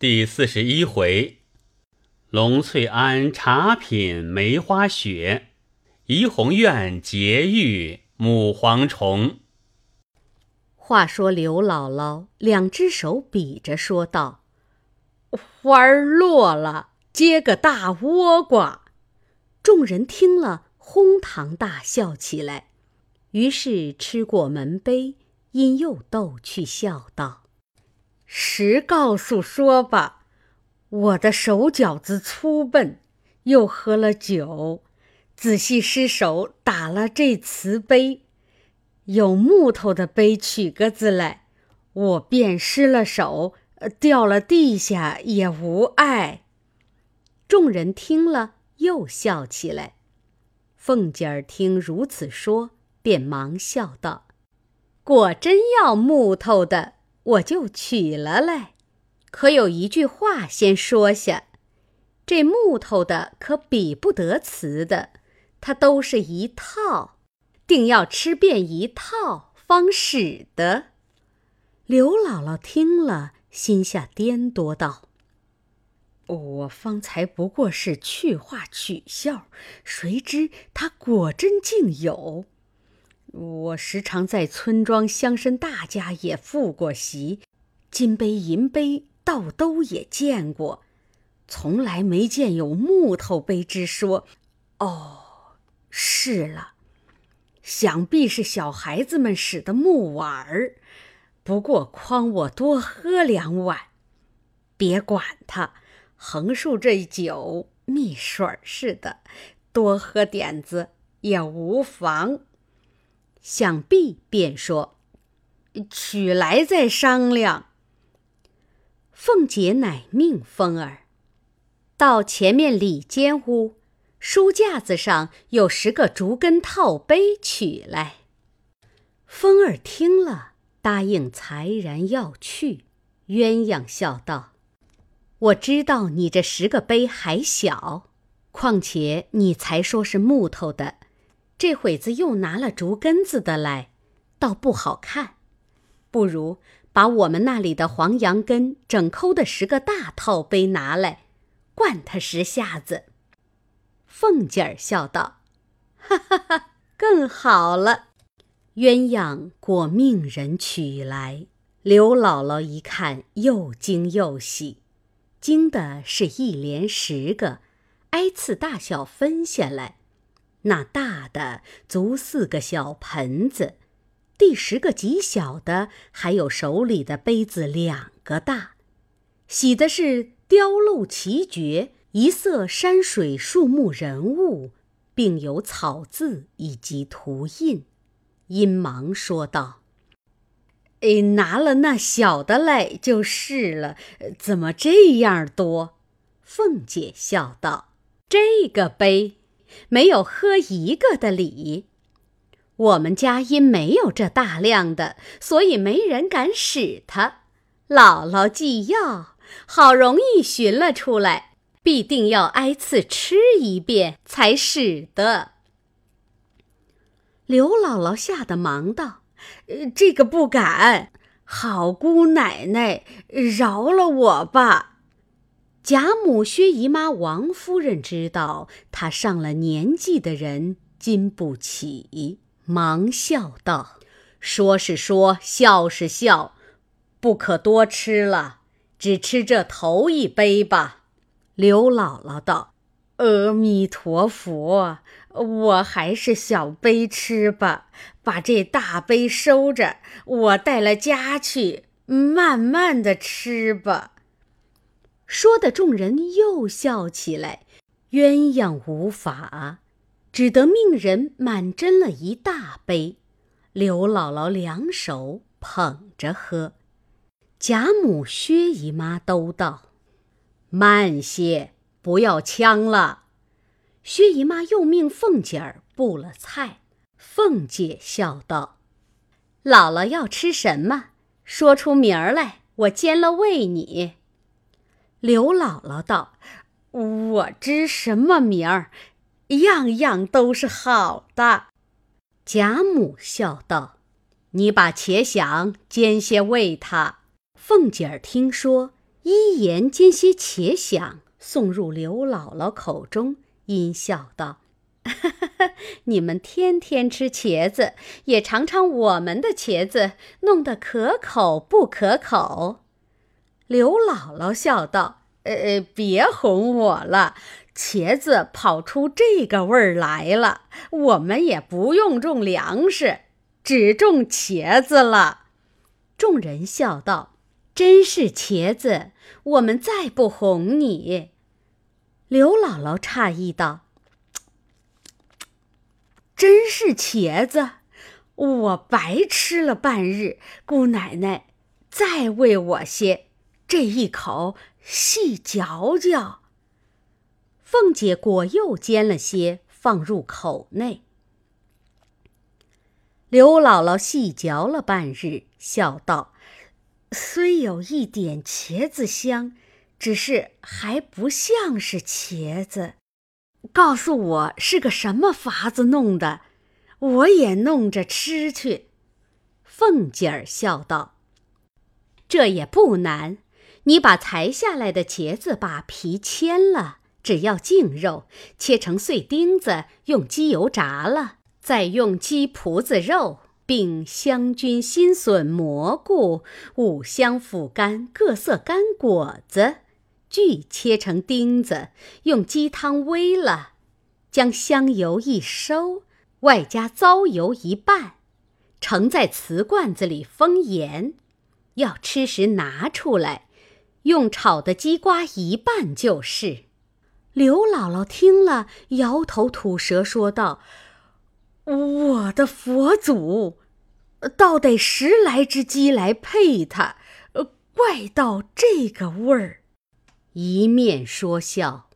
第四十一回，龙翠庵茶品梅花雪，怡红院结玉母蝗虫。话说刘姥姥两只手比着说道：“花儿落了，结个大倭瓜。”众人听了，哄堂大笑起来。于是吃过门杯，因又逗趣笑道。实告诉说吧，我的手脚子粗笨，又喝了酒，仔细失手打了这瓷杯。有木头的杯取个子来，我便失了手，掉了地下也无碍。众人听了又笑起来。凤姐儿听如此说，便忙笑道：“果真要木头的。”我就取了来，可有一句话先说下：这木头的可比不得瓷的，它都是一套，定要吃遍一套方使得。刘姥姥听了，心下颠多道：“我方才不过是去话取笑，谁知他果真竟有。”我时常在村庄乡绅大家也赴过席，金杯银杯倒都也见过，从来没见有木头杯之说。哦，是了，想必是小孩子们使的木碗儿。不过诓我多喝两碗，别管他，横竖这酒蜜水似的，多喝点子也无妨。想必便说：“取来再商量。”凤姐乃命风儿到前面里间屋，书架子上有十个竹根套杯，取来。风儿听了，答应才然要去。鸳鸯笑道：“我知道你这十个杯还小，况且你才说是木头的。”这会子又拿了竹根子的来，倒不好看。不如把我们那里的黄杨根整抠的十个大套杯拿来，灌他十下子。凤姐儿笑道：“哈哈哈，更好了。”鸳鸯果命人取来。刘姥姥一看，又惊又喜，惊的是一连十个，挨次大小分下来。那大的足四个小盆子，第十个极小的还有手里的杯子两个大，洗的是雕镂奇绝，一色山水树木人物，并有草字以及图印。因忙说道：“哎，拿了那小的来就是了，怎么这样多？”凤姐笑道：“这个杯。”没有喝一个的礼，我们家因没有这大量的，所以没人敢使它。姥姥既要，好容易寻了出来，必定要挨次吃一遍才使得。刘姥姥吓得忙道：“呃这个不敢，好姑奶奶，饶了我吧。”贾母、薛姨妈、王夫人知道她上了年纪的人经不起，忙笑道：“说是说，笑是笑，不可多吃了，只吃这头一杯吧。”刘姥姥道：“阿弥陀佛，我还是小杯吃吧，把这大杯收着，我带了家去，慢慢的吃吧。”说的众人又笑起来，鸳鸯无法，只得命人满斟了一大杯。刘姥姥两手捧着喝，贾母、薛姨妈都道：“慢些，不要呛了。”薛姨妈又命凤姐儿布了菜。凤姐笑道：“姥姥要吃什么？说出名儿来，我煎了喂你。”刘姥姥道：“我知什么名儿，样样都是好的。”贾母笑道：“你把茄想煎些喂他。”凤姐儿听说，一言兼些茄想，送入刘姥姥口中，阴笑道：“ 你们天天吃茄子，也尝尝我们的茄子，弄得可口不可口？”刘姥姥笑道：“呃，别哄我了，茄子跑出这个味儿来了，我们也不用种粮食，只种茄子了。”众人笑道：“真是茄子，我们再不哄你。”刘姥姥诧异道：“真是茄子，我白吃了半日。姑奶奶，再喂我些，这一口细嚼嚼。”凤姐果又煎了些，放入口内。刘姥姥细嚼了半日，笑道：“虽有一点茄子香，只是还不像是茄子。告诉我是个什么法子弄的，我也弄着吃去。”凤姐儿笑道：“这也不难，你把裁下来的茄子把皮切了，只要净肉，切成碎丁子，用鸡油炸了。”再用鸡脯子肉，并香菌、新笋、蘑菇、五香、腐干、各色干果子，俱切成丁子，用鸡汤煨了，将香油一收，外加糟油一半，盛在瓷罐子里封严。要吃时拿出来，用炒的鸡瓜一拌就是。刘姥姥听了，摇头吐舌说道。我的佛祖，倒得十来只鸡来配它，怪到这个味儿。一面说笑，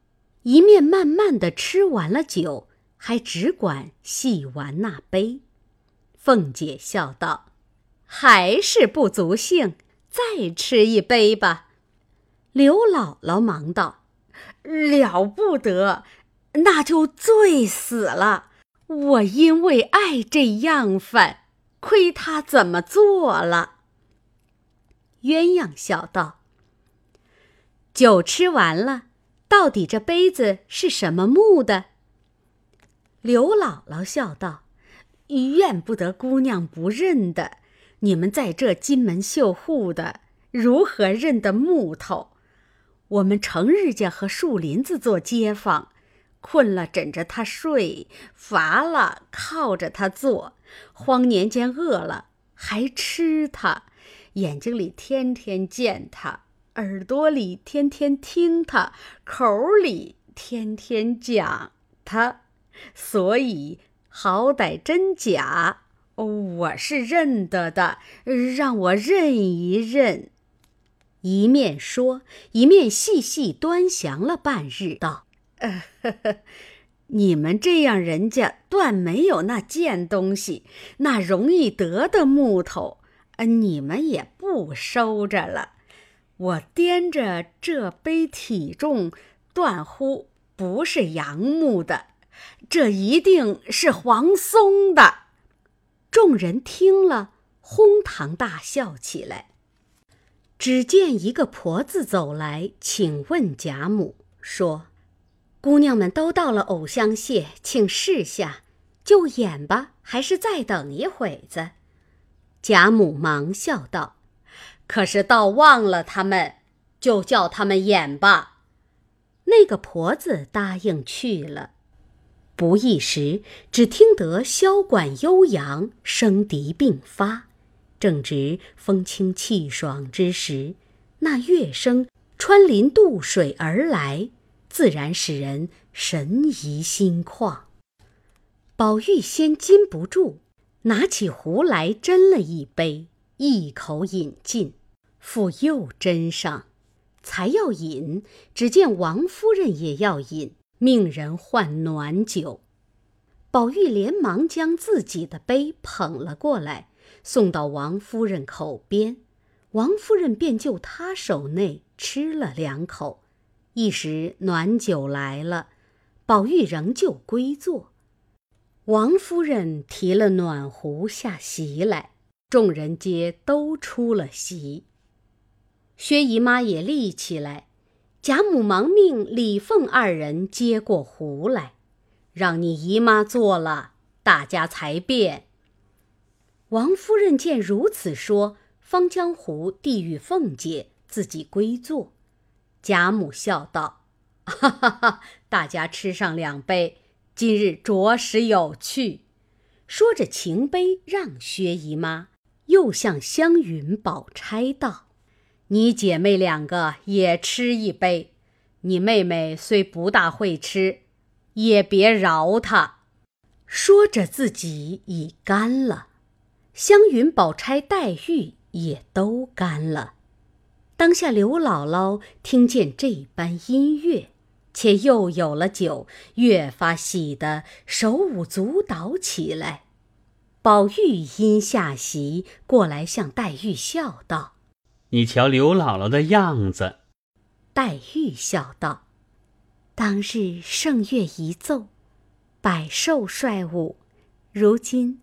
一面慢慢的吃完了酒，还只管细玩那杯。凤姐笑道：“还是不足兴，再吃一杯吧。”刘姥姥忙道：“了不得，那就醉死了。”我因为爱这样饭，亏他怎么做了。鸳鸯笑道：“酒吃完了，到底这杯子是什么木的？”刘姥姥笑道：“怨不得姑娘不认得。你们在这金门绣户的，如何认得木头？我们成日家和树林子做街坊。”困了枕着他睡，乏了靠着他坐，荒年间饿了还吃他，眼睛里天天见他，耳朵里天天听他，口里天天讲他，所以好歹真假，我是认得的，让我认一认。一面说，一面细细端详了半日，道。呃呵呵，你们这样人家断没有那贱东西，那容易得的木头，呃你们也不收着了。我掂着这杯体重，断乎不是杨木的，这一定是黄松的。众人听了，哄堂大笑起来。只见一个婆子走来，请问贾母说。姑娘们都到了藕香榭，请示下，就演吧，还是再等一会子？贾母忙笑道：“可是倒忘了他们，就叫他们演吧。”那个婆子答应去了。不一时，只听得箫管悠扬，笙笛并发，正值风清气爽之时，那乐声穿林渡水而来。自然使人神怡心旷。宝玉先禁不住，拿起壶来斟了一杯，一口饮尽，复又斟上，才要饮，只见王夫人也要饮，命人换暖酒。宝玉连忙将自己的杯捧了过来，送到王夫人口边，王夫人便就他手内吃了两口。一时暖酒来了，宝玉仍旧归坐。王夫人提了暖壶下席来，众人皆都出了席。薛姨妈也立起来，贾母忙命李凤二人接过壶来，让你姨妈坐了，大家才便。王夫人见如此说，方将壶递与凤姐，自己归坐。贾母笑道：“哈哈哈，大家吃上两杯，今日着实有趣。”说着，擎杯让薛姨妈，又向湘云、宝钗道：“你姐妹两个也吃一杯。你妹妹虽不大会吃，也别饶她。”说着，自己已干了。湘云、宝钗、黛玉也都干了。当下刘姥姥听见这般音乐，且又有了酒，越发喜得手舞足蹈起来。宝玉因下席过来，向黛玉笑道：“你瞧刘姥姥的样子。”黛玉笑道：“当日圣乐一奏，百兽率舞，如今……”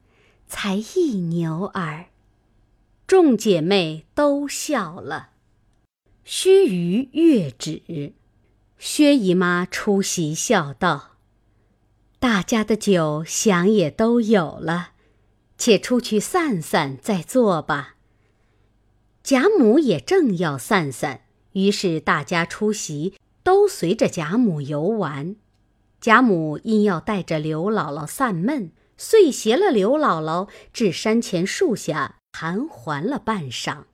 才一牛耳，众姐妹都笑了。须臾月止，薛姨妈出席笑道：“大家的酒想也都有了，且出去散散再坐吧。”贾母也正要散散，于是大家出席，都随着贾母游玩。贾母因要带着刘姥姥散闷。遂携了刘姥姥至山前树下盘桓了半晌，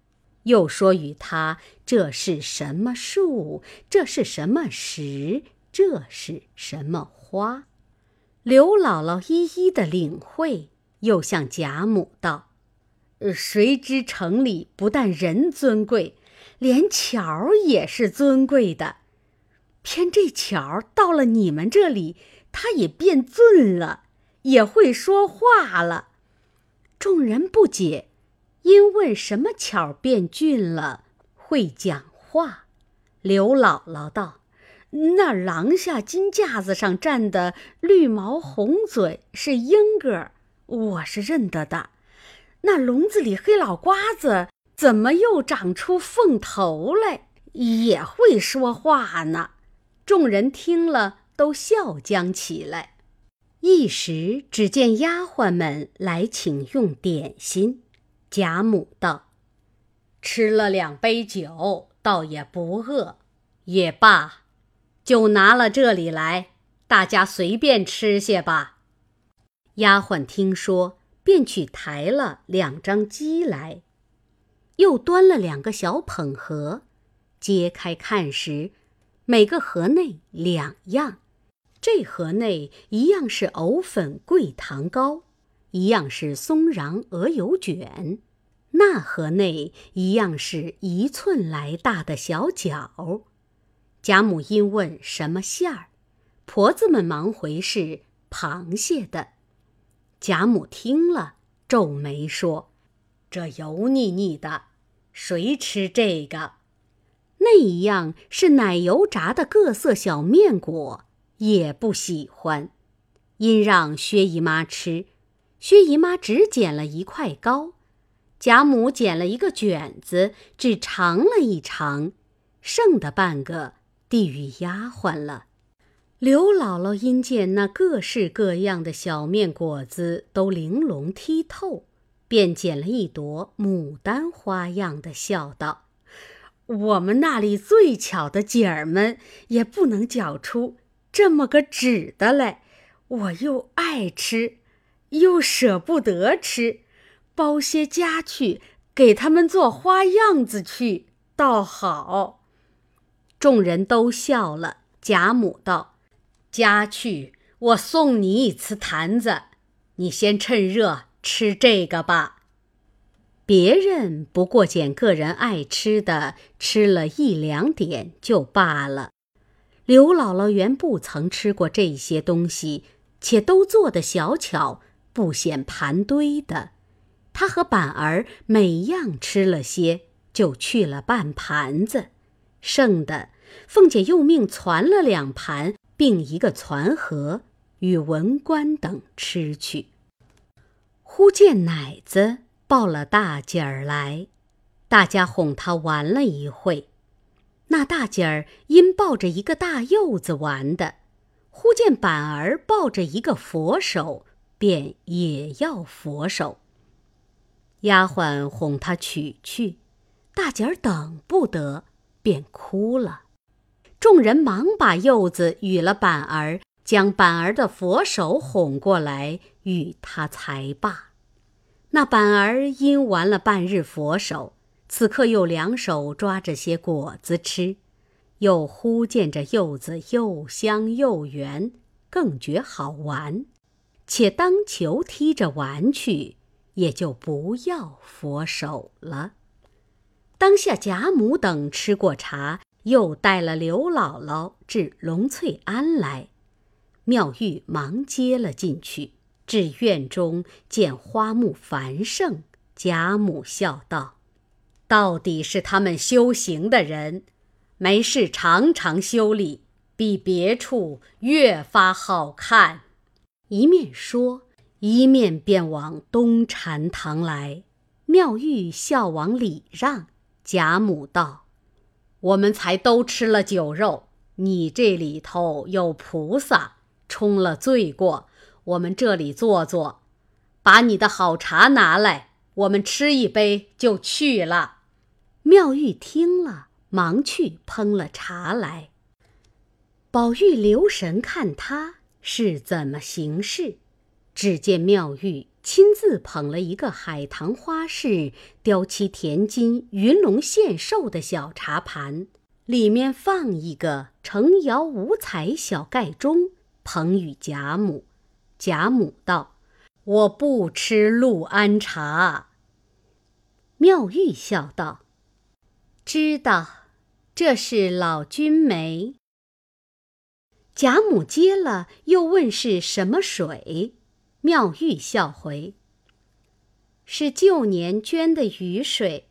又说与他这是什么树，这是什么石，这是什么花。刘姥姥一一的领会，又向贾母道：“谁知城里不但人尊贵，连巧也是尊贵的。偏这巧到了你们这里，它也变尊了。”也会说话了，众人不解，因问什么巧变俊了，会讲话。刘姥姥道：“那廊下金架子上站的绿毛红嘴是莺歌，我是认得的。那笼子里黑老瓜子怎么又长出凤头来，也会说话呢？”众人听了，都笑将起来。一时，只见丫鬟们来请用点心。贾母道：“吃了两杯酒，倒也不饿。也罢，就拿了这里来，大家随便吃些吧。”丫鬟听说，便去抬了两张鸡来，又端了两个小捧盒，揭开看时，每个盒内两样。这盒内一样是藕粉桂糖糕，一样是松瓤鹅油卷；那盒内一样是一寸来大的小饺。贾母因问什么馅儿，婆子们忙回是螃蟹的。贾母听了，皱眉说：“这油腻腻的，谁吃这个？”那一样是奶油炸的各色小面果。也不喜欢，因让薛姨妈吃，薛姨妈只捡了一块糕，贾母捡了一个卷子，只尝了一尝，剩的半个递与丫鬟了。刘姥姥因见那各式各样的小面果子都玲珑剔透，便捡了一朵牡丹花样的，笑道：“我们那里最巧的姐儿们也不能搅出。”这么个纸的嘞，我又爱吃，又舍不得吃，包些家去给他们做花样子去，倒好。众人都笑了。贾母道：“家去，我送你一瓷坛子，你先趁热吃这个吧。别人不过捡个人爱吃的，吃了一两点就罢了。”刘姥姥原不曾吃过这些东西，且都做的小巧，不显盘堆的。她和板儿每样吃了些，就去了半盘子，剩的凤姐又命攒了两盘，并一个攒盒，与文官等吃去。忽见奶子抱了大姐儿来，大家哄他玩了一会。那大姐儿因抱着一个大柚子玩的，忽见板儿抱着一个佛手，便也要佛手。丫鬟哄他取去，大姐儿等不得，便哭了。众人忙把柚子与了板儿，将板儿的佛手哄过来与他才罢。那板儿因玩了半日佛手。此刻又两手抓着些果子吃，又忽见着柚子又香又圆，更觉好玩，且当球踢着玩去，也就不要佛手了。当下贾母等吃过茶，又带了刘姥姥至龙翠庵来，妙玉忙接了进去，至院中见花木繁盛，贾母笑道。到底是他们修行的人，没事常常修理，比别处越发好看。一面说，一面便往东禅堂来。妙玉笑往里让，贾母道：“我们才都吃了酒肉，你这里头有菩萨冲了罪过，我们这里坐坐，把你的好茶拿来，我们吃一杯就去了。”妙玉听了，忙去烹了茶来。宝玉留神看他是怎么行事，只见妙玉亲自捧了一个海棠花式雕漆填金云龙献寿的小茶盘，里面放一个成窑五彩小盖钟，捧与贾母。贾母道：“我不吃陆安茶。”妙玉笑道。知道，这是老君梅。贾母接了，又问是什么水。妙玉笑回：“是旧年捐的雨水。”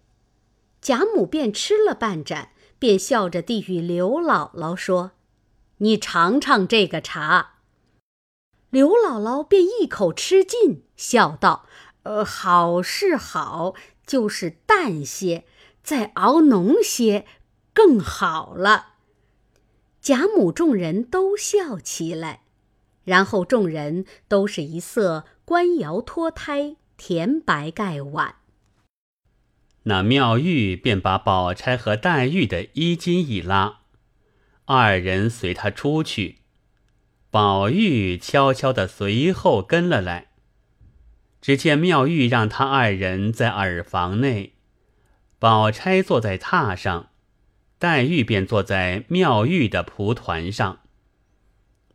贾母便吃了半盏，便笑着递与刘姥姥说：“你尝尝这个茶。”刘姥姥便一口吃尽，笑道：“呃，好是好，就是淡些。”再熬浓些，更好了。贾母众人都笑起来，然后众人都是一色官窑脱胎，甜白盖碗。那妙玉便把宝钗和黛玉的衣襟一拉，二人随他出去。宝玉悄悄的随后跟了来，只见妙玉让他二人在耳房内。宝钗坐在榻上，黛玉便坐在妙玉的蒲团上。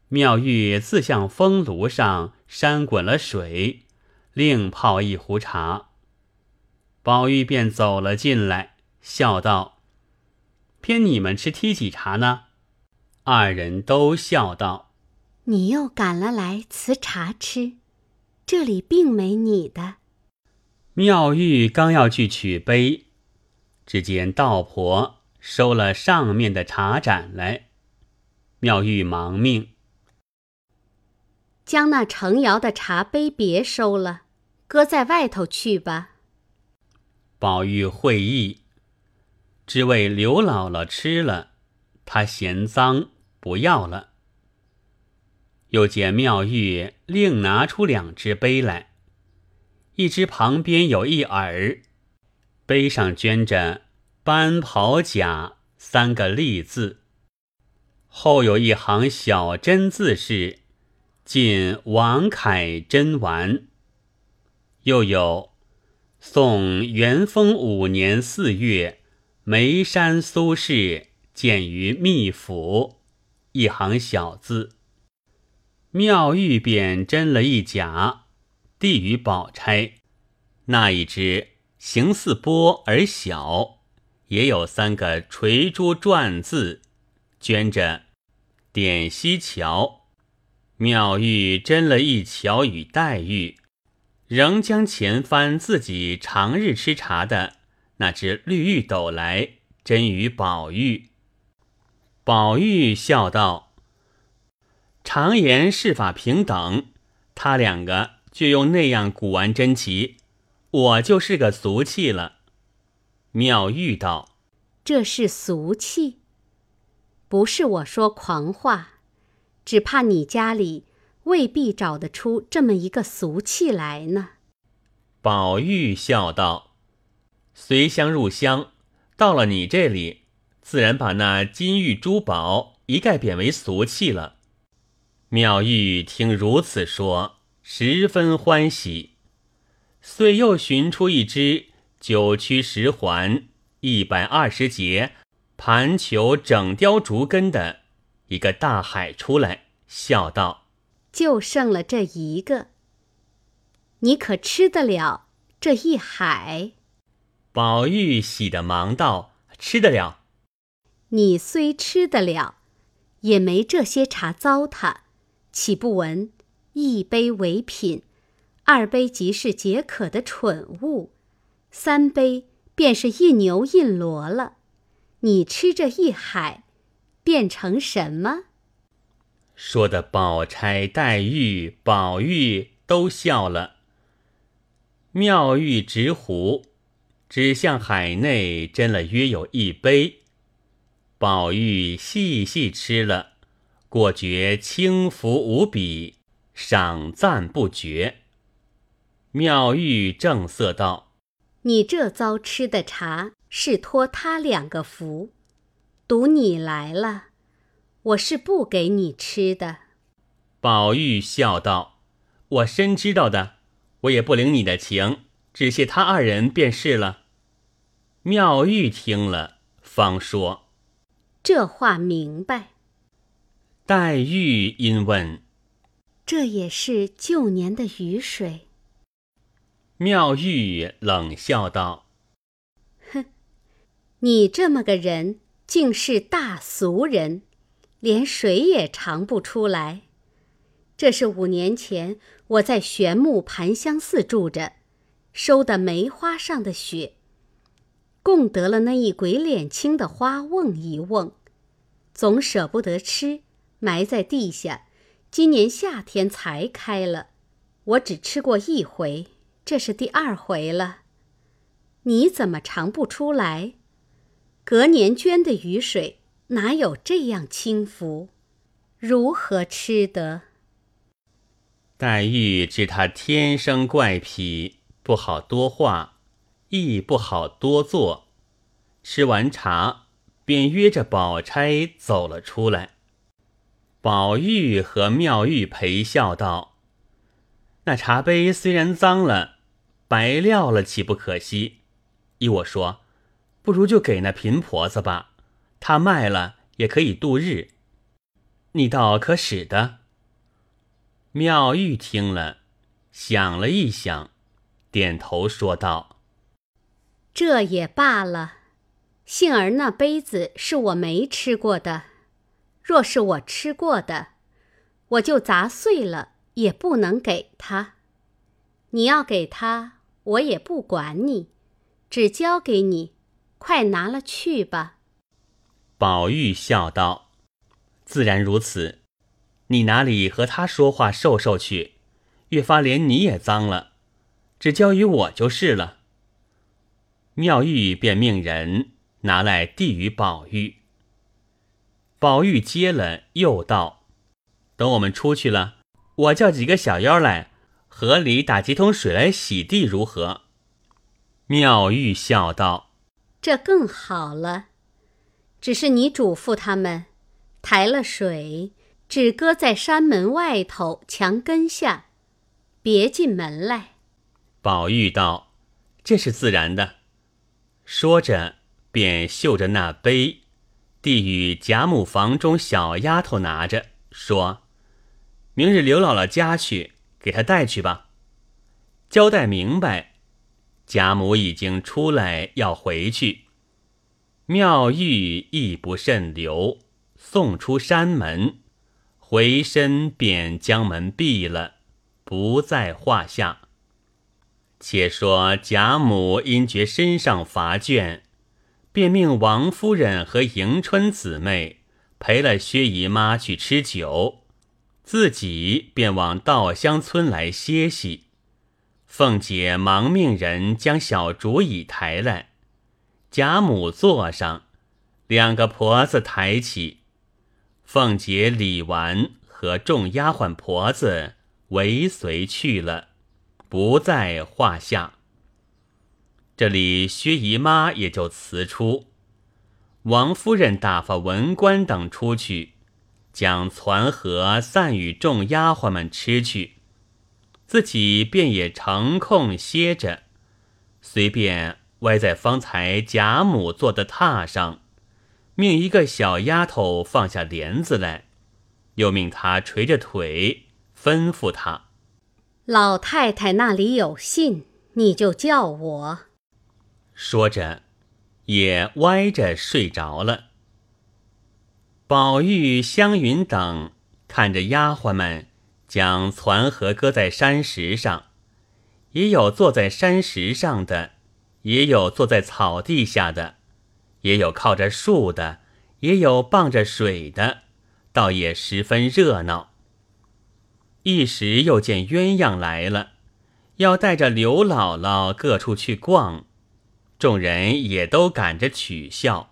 妙玉自向风炉上扇滚了水，另泡一壶茶。宝玉便走了进来，笑道：“偏你们吃梯几茶呢？”二人都笑道：“你又赶了来辞茶吃，这里并没你的。”妙玉刚要去取杯。只见道婆收了上面的茶盏来，妙玉忙命将那成窑的茶杯别收了，搁在外头去吧。宝玉会意，只为刘姥姥吃了，她嫌脏，不要了。又见妙玉另拿出两只杯来，一只旁边有一耳。碑上镌着“班袍甲”三个立字，后有一行小真字是“晋王凯真丸”，又有“宋元丰五年四月，眉山苏轼建于秘府”一行小字。妙玉便真了一甲，递与宝钗，那一只。形似波而小，也有三个垂珠篆字，镌着“点西桥”。妙玉斟了一桥与黛玉，仍将前番自己常日吃茶的那只绿玉斗来斟与宝玉。宝玉笑道：“常言世法平等，他两个就用那样古玩珍奇。”我就是个俗气了。妙玉道：“这是俗气，不是我说狂话，只怕你家里未必找得出这么一个俗气来呢。”宝玉笑道：“随香入香，到了你这里，自然把那金玉珠宝一概贬为俗气了。”妙玉听如此说，十分欢喜，遂又寻出一只九曲十环、一百二十节、盘球整雕竹根的一个大海出来，笑道：“就剩了这一个，你可吃得了这一海？”宝玉喜得忙道：“吃得了。”你虽吃得了，也没这些茶糟蹋。岂不闻一杯为品，二杯即是解渴的蠢物，三杯便是一牛一骡了。你吃这一海，变成什么？说的宝钗、黛玉、宝玉都笑了。妙玉执壶，只向海内斟了约有一杯，宝玉细细吃了。果觉轻浮无比，赏赞不绝。妙玉正色道：“你这遭吃的茶是托他两个福，赌你来了，我是不给你吃的。”宝玉笑道：“我深知道的，我也不领你的情，只谢他二人便是了。”妙玉听了，方说：“这话明白。”黛玉因问：“这也是旧年的雨水？”妙玉冷笑道：“哼，你这么个人，竟是大俗人，连水也尝不出来。这是五年前我在玄木盘香寺住着，收的梅花上的雪，共得了那一鬼脸青的花瓮一瓮，总舍不得吃。”埋在地下，今年夏天才开了，我只吃过一回，这是第二回了。你怎么尝不出来？隔年捐的雨水哪有这样轻浮？如何吃得？黛玉知他天生怪癖，不好多话，亦不好多做。吃完茶，便约着宝钗走了出来。宝玉和妙玉陪笑道：“那茶杯虽然脏了，白撂了，岂不可惜？依我说，不如就给那贫婆子吧，她卖了也可以度日。你倒可使得。”妙玉听了，想了一想，点头说道：“这也罢了。幸而那杯子是我没吃过的。”若是我吃过的，我就砸碎了也不能给他。你要给他，我也不管你，只交给你，快拿了去吧。宝玉笑道：“自然如此，你哪里和他说话受受去？越发连你也脏了，只交与我就是了。”妙玉便命人拿来递与宝玉。宝玉接了，又道：“等我们出去了，我叫几个小妖来河里打几桶水来洗地，如何？”妙玉笑道：“这更好了。只是你嘱咐他们，抬了水，只搁在山门外头墙根下，别进门来。”宝玉道：“这是自然的。”说着，便嗅着那杯。递与贾母房中小丫头拿着，说：“明日刘姥姥家去，给她带去吧。”交代明白，贾母已经出来要回去。妙玉亦不甚留，送出山门，回身便将门闭了，不在话下。且说贾母因觉身上乏倦。便命王夫人和迎春姊妹陪了薛姨妈去吃酒，自己便往稻香村来歇息。凤姐忙命人将小竹椅抬来，贾母坐上，两个婆子抬起，凤姐、李纨和众丫鬟婆子尾随去了，不在话下。这里薛姨妈也就辞出，王夫人打发文官等出去，将攒盒散与众丫鬟们吃去，自己便也成空歇着，随便。歪在方才贾母坐的榻上，命一个小丫头放下帘子来，又命她垂着腿，吩咐她：“老太太那里有信，你就叫我。”说着，也歪着睡着了。宝玉、湘云等看着丫鬟们将攒盒搁在山石上，也有坐在山石上的。也有坐在草地下的，也有靠着树的，也有傍着水的，倒也十分热闹。一时又见鸳鸯来了，要带着刘姥姥各处去逛，众人也都赶着取笑。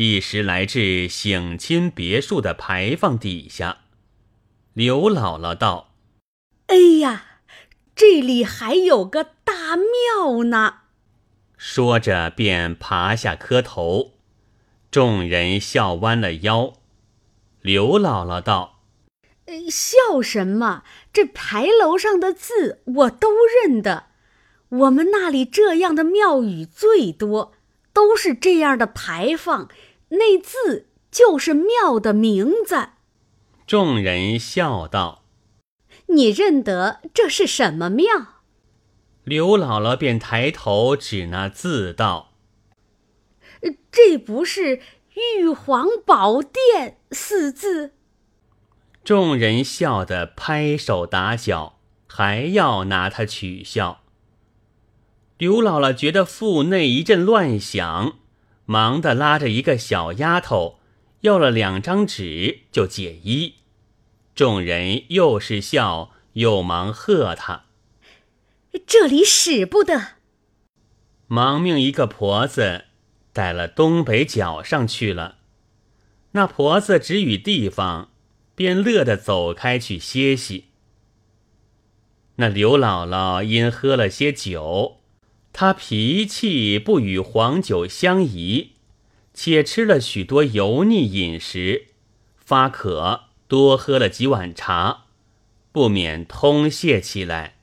一时来至省亲别墅的牌坊底下，刘姥姥道：“哎呀！”这里还有个大庙呢，说着便爬下磕头，众人笑弯了腰。刘姥姥道：“笑什么？这牌楼上的字我都认得。我们那里这样的庙宇最多，都是这样的牌坊，那字就是庙的名字。”众人笑道。你认得这是什么庙？刘姥姥便抬头指那字道：“这不是玉皇宝殿四字。”众人笑得拍手打脚，还要拿他取笑。刘姥姥觉得腹内一阵乱响，忙的拉着一个小丫头要了两张纸就解衣。众人又是笑又忙喝他，这里使不得。忙命一个婆子带了东北角上去了。那婆子指与地方，便乐得走开去歇息。那刘姥姥因喝了些酒，他脾气不与黄酒相宜，且吃了许多油腻饮食，发渴。多喝了几碗茶，不免通泄起来，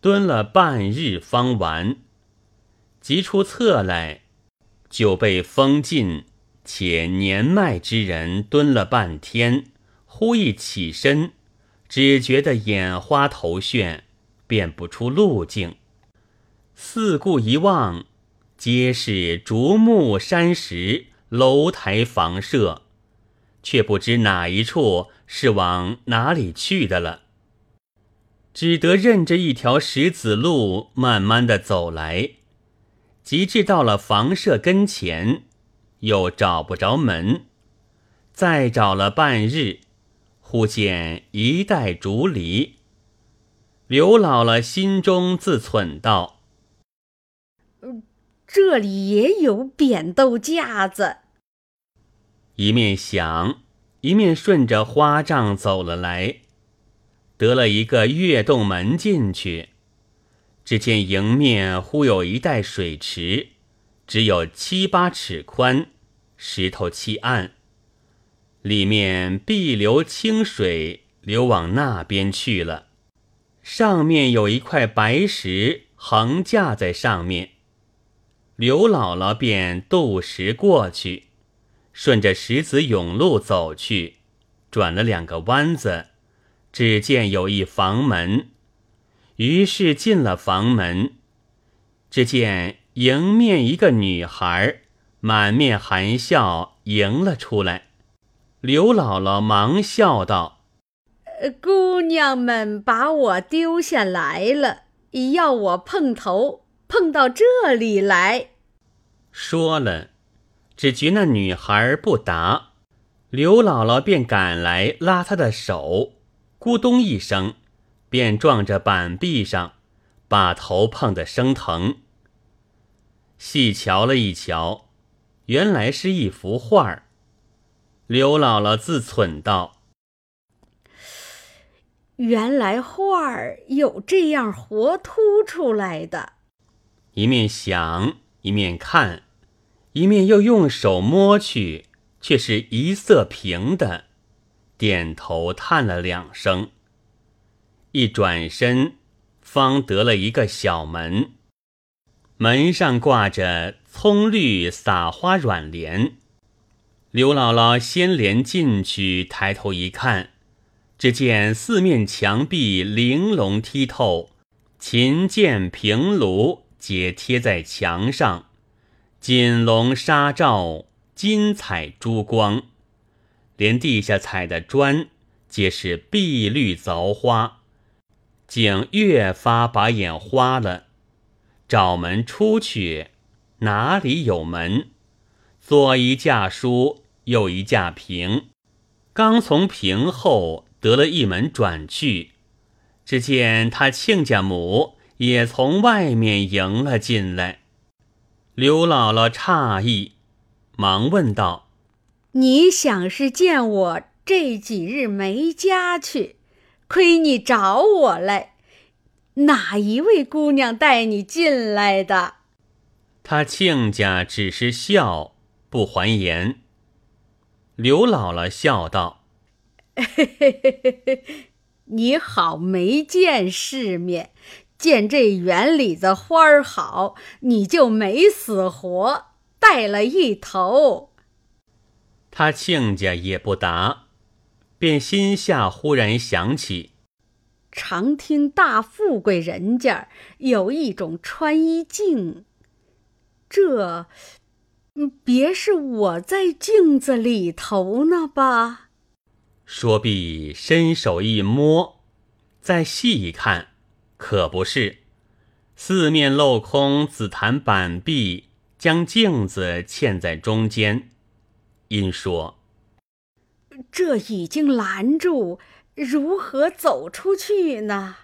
蹲了半日方完。急出侧来，就被封禁，且年迈之人蹲了半天，忽一起身，只觉得眼花头眩，辨不出路径。四顾一望，皆是竹木山石、楼台房舍。却不知哪一处是往哪里去的了，只得任着一条石子路慢慢的走来，及至到了房舍跟前，又找不着门，再找了半日，忽见一袋竹篱。刘姥姥心中自忖道：“这里也有扁豆架子。”一面想，一面顺着花帐走了来，得了一个月洞门进去，只见迎面忽有一带水池，只有七八尺宽，石头砌岸，里面碧流清水流往那边去了，上面有一块白石横架在上面，刘姥姥便渡石过去。顺着石子甬路走去，转了两个弯子，只见有一房门，于是进了房门，只见迎面一个女孩，满面含笑迎了出来。刘姥姥忙笑道：“姑娘们把我丢下来了，要我碰头碰到这里来。”说了。只觉那女孩不答，刘姥姥便赶来拉她的手，咕咚一声，便撞着板壁上，把头碰得生疼。细瞧了一瞧，原来是一幅画儿。刘姥姥自忖道：“原来画儿有这样活凸出来的。”一面想，一面看，一面又用手摸去，却是一色平的，点头叹了两声。一转身，方得了一个小门，门上挂着葱绿撒花软帘。刘姥姥先连进去，抬头一看，只见四面墙壁玲珑剔透，琴键平炉皆贴在墙上，锦笼纱罩，金彩珠光，连地下踩的砖皆是碧绿凿花，竟越发把眼花了。找门出去，哪里有门？左一架书，右一架屏，刚从屏后得了一门转去，只见他亲家母也从外面迎了进来。刘姥姥诧异，忙问道：“你想是见我这几日没家去，亏你找我来，哪一位姑娘带你进来的？”他亲家只是笑。不还言。刘姥姥笑道：“嘿嘿嘿嘿嘿，你好没见世面，见这园里的花儿好，你就没死活带了一头。”他亲家也不答，便心下忽然想起，常听大富贵人家有一种穿衣镜，这。别是我在镜子里头呢吧？说毕，伸手一摸，再细一看，可不是。四面镂空紫檀板壁，将镜子嵌在中间。因说：“这已经拦住，如何走出去呢？”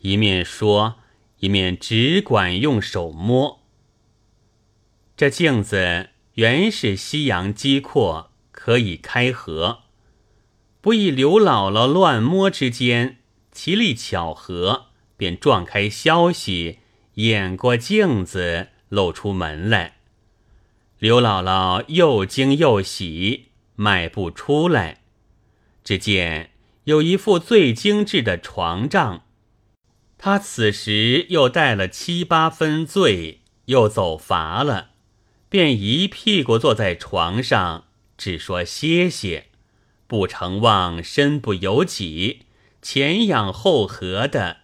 一面说，一面只管用手摸。这镜子原是西洋机阔，可以开合。不意刘姥姥乱摸之间，其力巧合，便撞开消息，掩过镜子，露出门来。刘姥姥又惊又喜，迈步出来，只见有一副最精致的床帐。她此时又带了七八分醉，又走乏了。便一屁股坐在床上，只说歇歇，不成望身不由己，前仰后合的，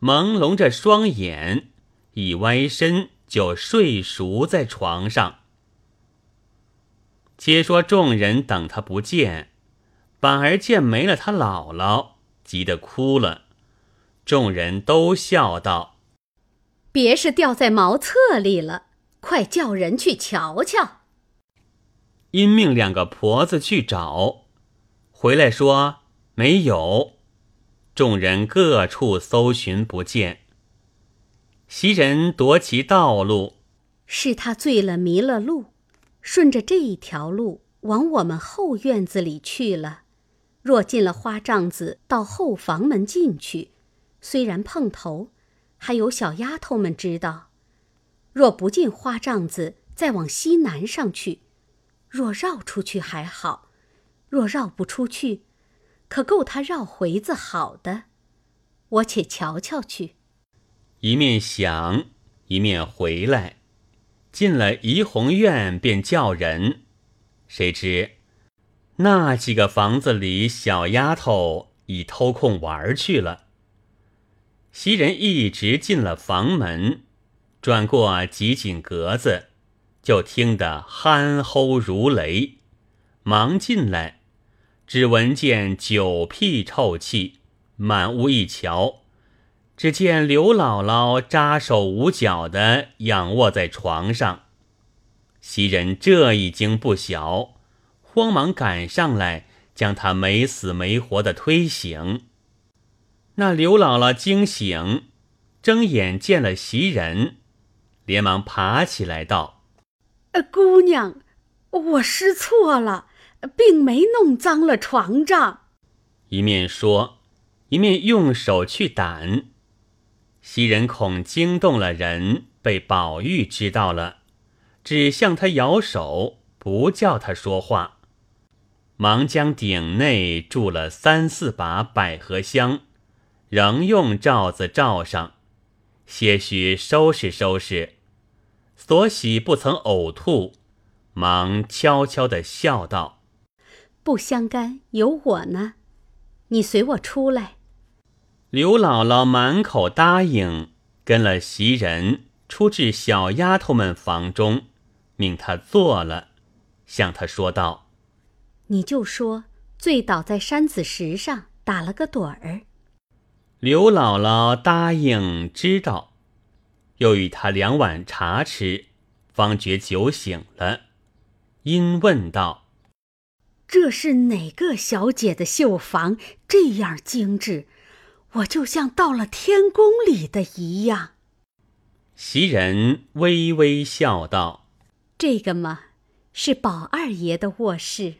朦胧着双眼，一歪身就睡熟在床上。且说众人等他不见，反而见没了他姥姥，急得哭了。众人都笑道：“别是掉在茅厕里了。”快叫人去瞧瞧！因命两个婆子去找，回来说没有。众人各处搜寻不见。袭人夺其道路，是他醉了迷了路，顺着这一条路往我们后院子里去了。若进了花帐子，到后房门进去，虽然碰头，还有小丫头们知道。若不进花帐子，再往西南上去；若绕出去还好；若绕不出去，可够他绕回子好的。我且瞧瞧去。一面想，一面回来，进了怡红院，便叫人。谁知那几个房子里小丫头已偷空玩去了。袭人一直进了房门。转过几紧格子，就听得鼾吼如雷，忙进来，只闻见酒屁臭气，满屋一瞧，只见刘姥姥扎手捂脚的仰卧在床上。袭人这一惊不小，慌忙赶上来，将她没死没活的推醒。那刘姥姥惊醒，睁眼见了袭人。连忙爬起来道：“呃，姑娘，我失错了，并没弄脏了床帐。”一面说，一面用手去掸。袭人恐惊动了人，被宝玉知道了，只向他摇手，不叫他说话。忙将鼎内注了三四把百合香，仍用罩子罩上，些许收拾收拾。所喜不曾呕吐，忙悄悄地笑道：“不相干，有我呢。你随我出来。”刘姥姥满口答应，跟了袭人出至小丫头们房中，命她坐了，向她说道。你就说醉倒在山子石上，打了个盹儿。刘姥姥答应知道，又与他两碗茶吃，方觉酒醒了，因问道：“这是哪个小姐的绣房这样精致？我就像到了天宫里的一样。”袭人微微笑道：“这个嘛，是宝二爷的卧室。”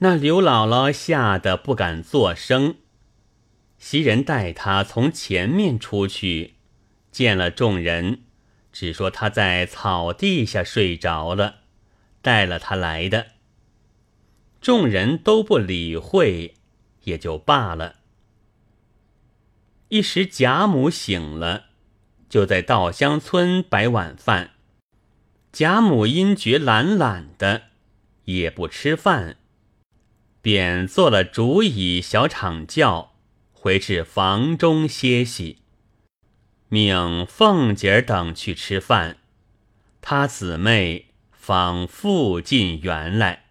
那刘姥姥吓得不敢作声。袭人带她从前面出去，见了众人，只说她在草地下睡着了，带了她来的。众人都不理会，也就罢了。一时贾母醒了，就在稻香村摆晚饭。贾母因觉懒懒的，也不吃饭。便做了竹椅小场轿，回至房中歇息。命凤姐儿等去吃饭，他姊妹方复进园来。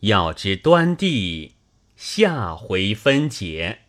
要知端地，下回分解。